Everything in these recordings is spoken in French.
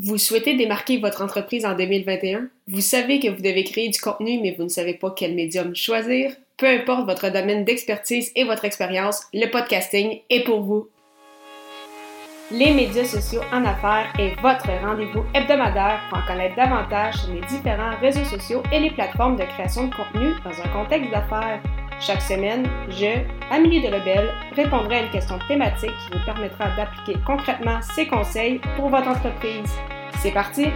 Vous souhaitez démarquer votre entreprise en 2021? Vous savez que vous devez créer du contenu, mais vous ne savez pas quel médium choisir? Peu importe votre domaine d'expertise et votre expérience, le podcasting est pour vous. Les médias sociaux en affaires est votre rendez-vous hebdomadaire pour en connaître davantage sur les différents réseaux sociaux et les plateformes de création de contenu dans un contexte d'affaires. Chaque semaine, je, Amélie de Lebel, répondrai à une question thématique qui vous permettra d'appliquer concrètement ces conseils pour votre entreprise. C'est parti!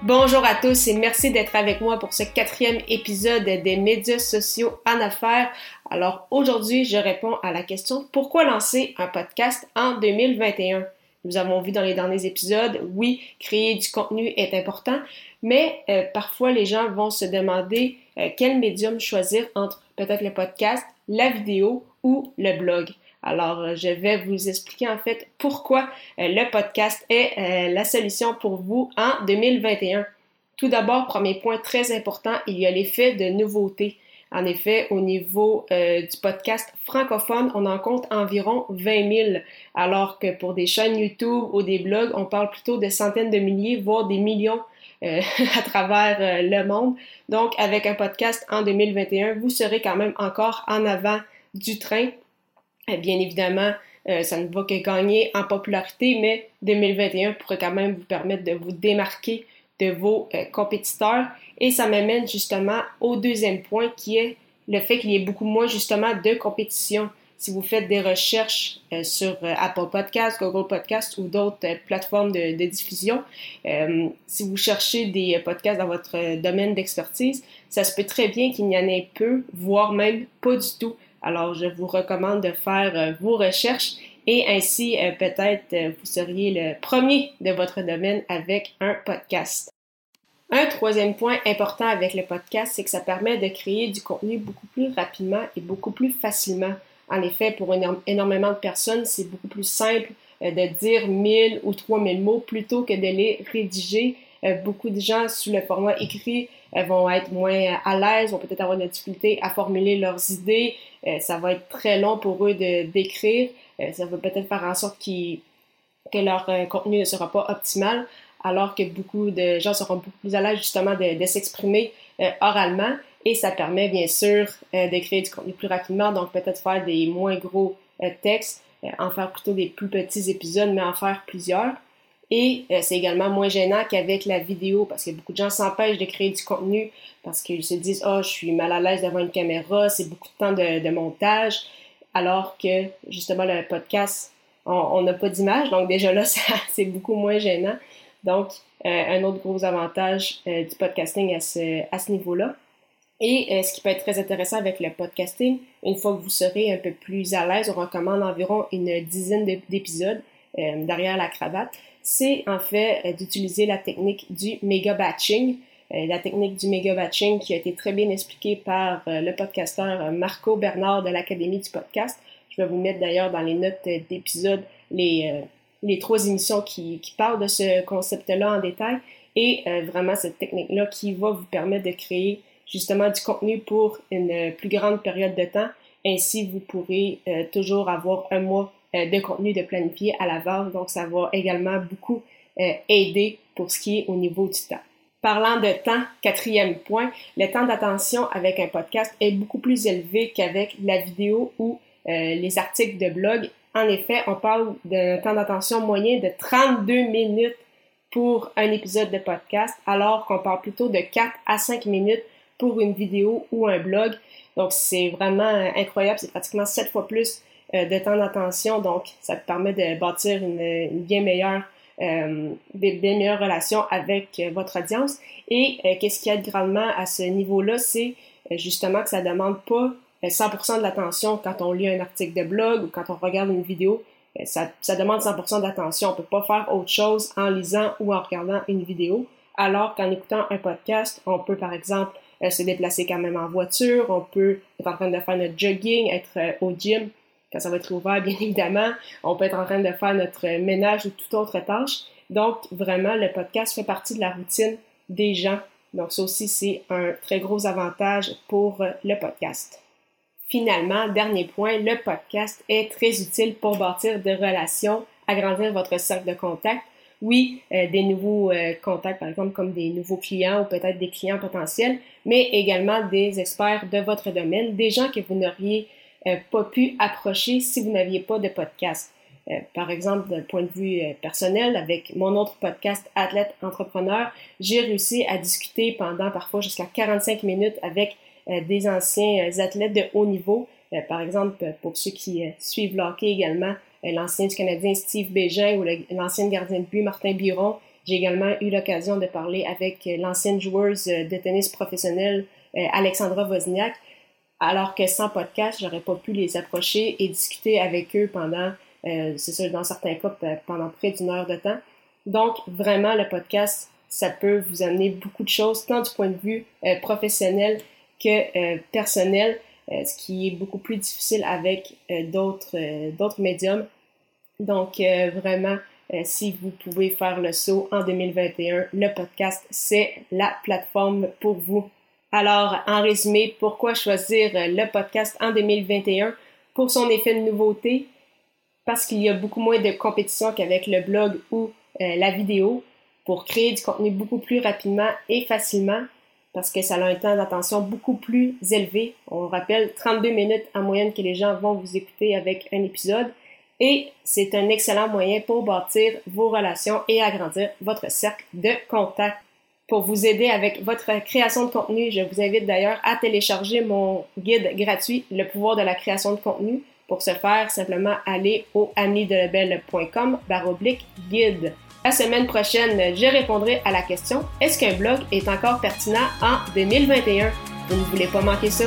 Bonjour à tous et merci d'être avec moi pour ce quatrième épisode des médias sociaux en affaires. Alors aujourd'hui, je réponds à la question pourquoi lancer un podcast en 2021? Nous avons vu dans les derniers épisodes, oui, créer du contenu est important, mais euh, parfois les gens vont se demander euh, quel médium choisir entre peut-être le podcast, la vidéo ou le blog. Alors, euh, je vais vous expliquer en fait pourquoi le podcast est la solution pour vous en 2021. Tout d'abord, premier point très important, il y a l'effet de nouveauté. En effet, au niveau du podcast francophone, on en compte environ 20 000, alors que pour des chaînes YouTube ou des blogs, on parle plutôt de centaines de milliers, voire des millions euh, à travers euh, le monde. Donc, avec un podcast en 2021, vous serez quand même encore en avant du train. Bien évidemment, euh, ça ne va que gagner en popularité, mais 2021 pourrait quand même vous permettre de vous démarquer de vos compétiteurs. Et ça m'amène justement au deuxième point qui est le fait qu'il y ait beaucoup moins justement de compétition si vous faites des recherches euh, sur euh, Apple Podcast, Google Podcast ou d'autres euh, plateformes de, diffusion, si vous cherchez des podcasts dans votre domaine d'expertise, ça se peut très bien qu'il n'y en ait peu, voire même pas du tout. Alors, je vous recommande de faire vos recherches et ainsi, peut-être, vous seriez le premier de votre domaine avec un podcast. Un troisième point important avec le podcast, c'est que ça permet de créer du contenu beaucoup plus rapidement et beaucoup plus facilement. En effet, pour énormément de personnes, c'est beaucoup plus simple euh, de dire 1000 ou 3000 mots plutôt que de les rédiger. Euh, beaucoup de gens, sous le format écrit, euh, vont être moins à l'aise, vont peut-être avoir de la difficulté à formuler leurs idées. Ça va être très long pour eux d'écrire. Ça va peut-être faire en sorte que leur contenu ne sera pas optimal, alors que beaucoup de gens seront beaucoup plus à l'aise justement de, s'exprimer oralement. Et ça permet bien sûr euh, de créer du contenu plus rapidement, donc peut-être faire des moins gros euh, textes, euh, en faire plutôt des plus petits épisodes, mais en faire plusieurs. Et c'est également moins gênant qu'avec la vidéo, parce que beaucoup de gens s'empêchent de créer du contenu parce qu'ils se disent Oh, je suis mal à l'aise devant une caméra, c'est beaucoup de temps de, montage, alors que justement le podcast, on n'a pas d'image, donc déjà là, c'est beaucoup moins gênant. Donc, un autre gros avantage du podcasting à ce, à ce niveau-là. Et euh, ce qui peut être très intéressant avec le podcasting, une fois que vous serez un peu plus à l'aise, on recommande environ une dizaine d'épisodes euh, derrière la cravate, c'est en fait euh, d'utiliser la technique du méga batching. La technique du méga batching qui a été très bien expliquée par le podcasteur Marco Bernard de l'Académie du podcast. Je vais vous mettre d'ailleurs dans les notes d'épisode les, trois émissions qui, parlent de ce concept-là en détail et vraiment cette technique-là qui va vous permettre de créer justement du contenu pour une plus grande période de temps. Ainsi, vous pourrez euh, toujours avoir un mois euh, de contenu de planifier à l'avance. Donc, ça va également beaucoup euh, aider pour ce qui est au niveau du temps. Parlant de temps, quatrième point, le temps d'attention avec un podcast est beaucoup plus élevé qu'avec la vidéo ou les articles de blog. En effet, on parle d'un temps d'attention moyen de 32 minutes pour un épisode de podcast, alors qu'on parle plutôt de 4 à 5 minutes pour une vidéo ou un blog. Donc, c'est vraiment euh, incroyable. C'est pratiquement sept fois plus euh, de temps d'attention. Donc, ça te permet de bâtir une, bien meilleure euh, des meilleures relations avec votre audience. Et qu'est-ce qui aide grandement à ce niveau-là, c'est justement que ça demande pas 100% de l'attention quand on lit un article de blog ou quand on regarde une vidéo. Ça, ça demande 100% d'attention. On peut pas faire autre chose en lisant ou en regardant une vidéo. Alors qu'en écoutant un podcast, on peut par exemple euh, se déplacer quand même en voiture, on peut être en train de faire notre jogging, être euh, au gym quand ça va être ouvert, bien évidemment. On peut être en train de faire notre ménage ou toute autre tâche. Donc, vraiment, le podcast fait partie de la routine des gens. Donc, ça aussi, c'est un très gros avantage pour le podcast. Finalement, dernier point, le podcast est très utile pour bâtir des relations agrandir votre cercle de contacts. Oui, euh, des nouveaux euh, contacts, par exemple, comme des nouveaux clients ou peut-être des clients potentiels, mais également des experts de votre domaine, des gens que vous n'auriez euh, pas pu approcher si vous n'aviez pas de podcast. par exemple, d'un point de vue personnel, avec mon autre podcast Athlète Entrepreneur, j'ai réussi à discuter pendant parfois jusqu'à 45 minutes avec des anciens athlètes de haut niveau. par exemple, pour ceux qui suivent l'hockey également, l'ancien du Canadien Steve Bégin ou l'ancien gardien de but Martin Biron. J'ai également eu l'occasion de parler avec l'ancienne joueuse de tennis professionnelle euh, Alexandra Wozniak, alors que sans podcast, j'aurais pas pu les approcher et discuter avec eux pendant, euh, c'est ça, dans certains cas, pendant près d'une heure de temps. Donc, vraiment, le podcast, ça peut vous amener beaucoup de choses, tant du point de vue euh, professionnel que personnel. Euh, ce qui est beaucoup plus difficile avec d'autres médiums. Donc vraiment, si vous pouvez faire le saut en 2021, le podcast, c'est la plateforme pour vous. Alors, en résumé, pourquoi choisir le podcast en 2021 pour son effet de nouveauté? Parce qu'il y a beaucoup moins de compétition qu'avec le blog ou la vidéo pour créer du contenu beaucoup plus rapidement et facilement parce que ça a un temps d'attention beaucoup plus élevé. On rappelle 32 minutes en moyenne que les gens vont vous écouter avec un épisode. Et c'est un excellent moyen pour bâtir vos relations et agrandir votre cercle de contacts. Pour vous aider avec votre création de contenu, je vous invite d'ailleurs à télécharger mon guide gratuit, Le pouvoir de la création de contenu. Pour ce faire, simplement aller au amidelebel.com baroblique guide. La semaine prochaine, je répondrai à la question Est-ce qu'un blog est encore pertinent en 2021 Vous ne voulez pas manquer ça?